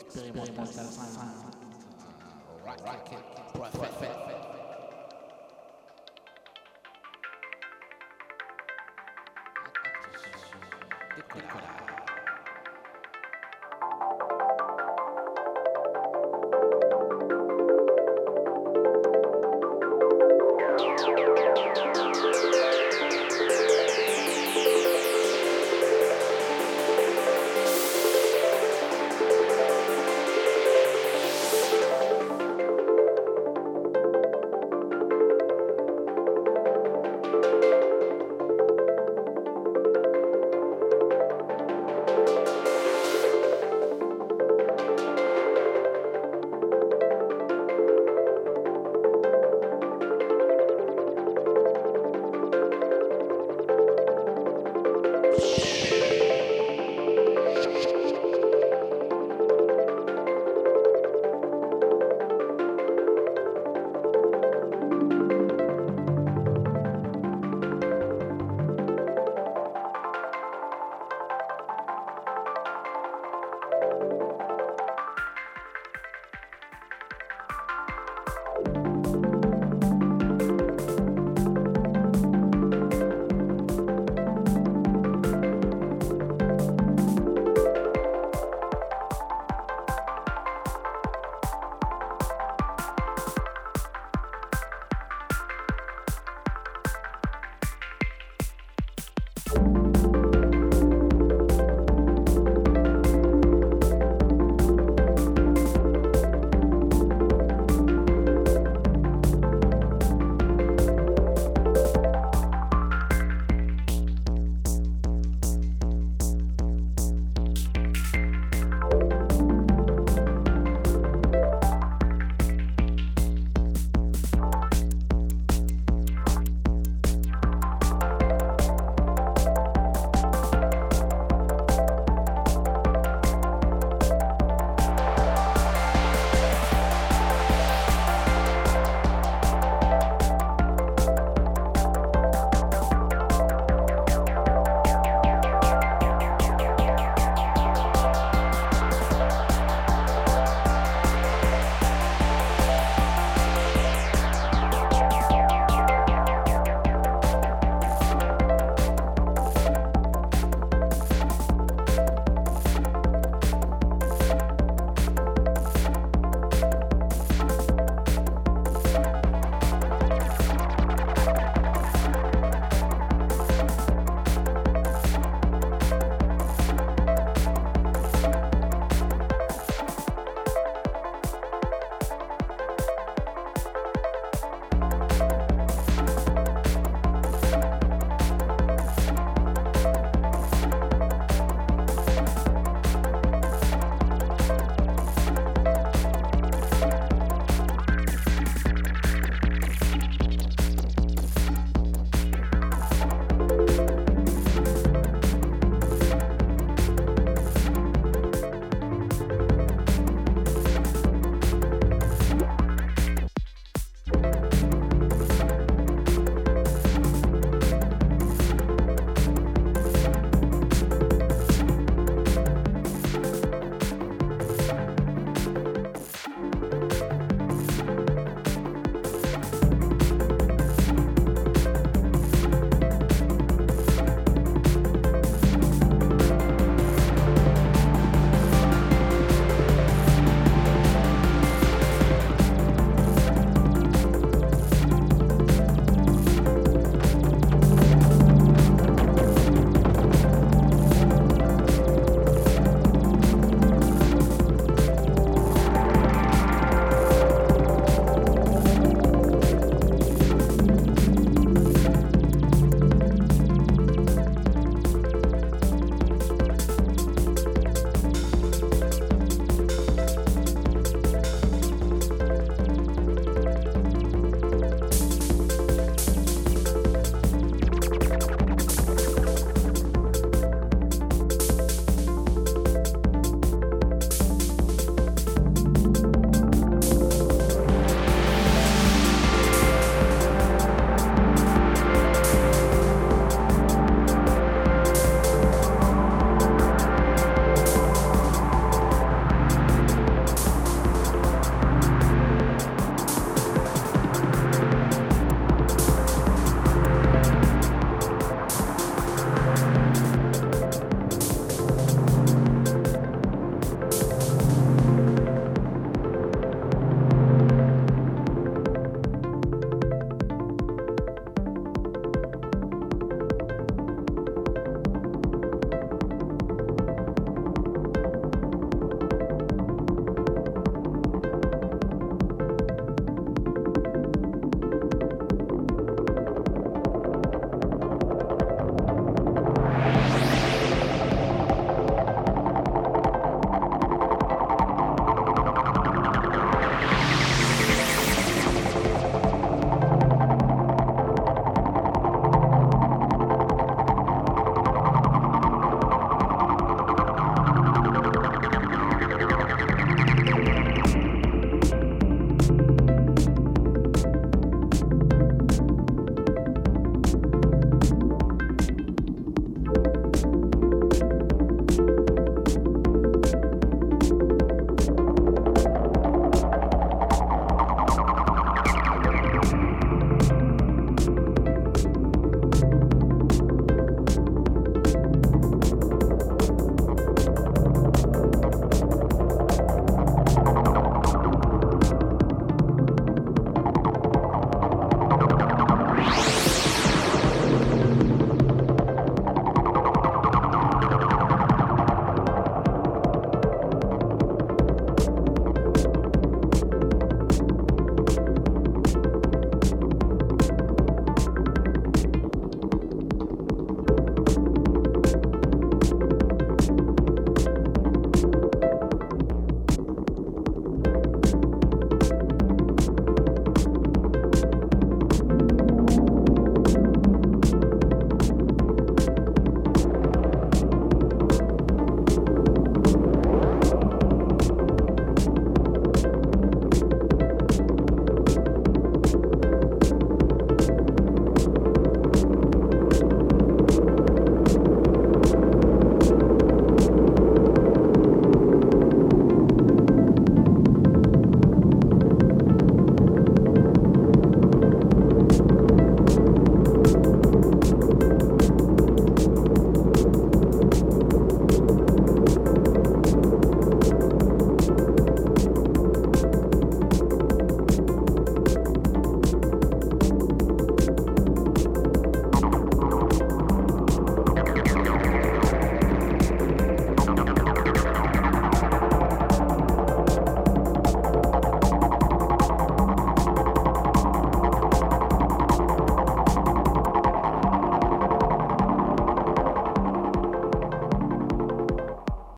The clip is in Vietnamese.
Experimental sound. Rocket prophet. Décollage.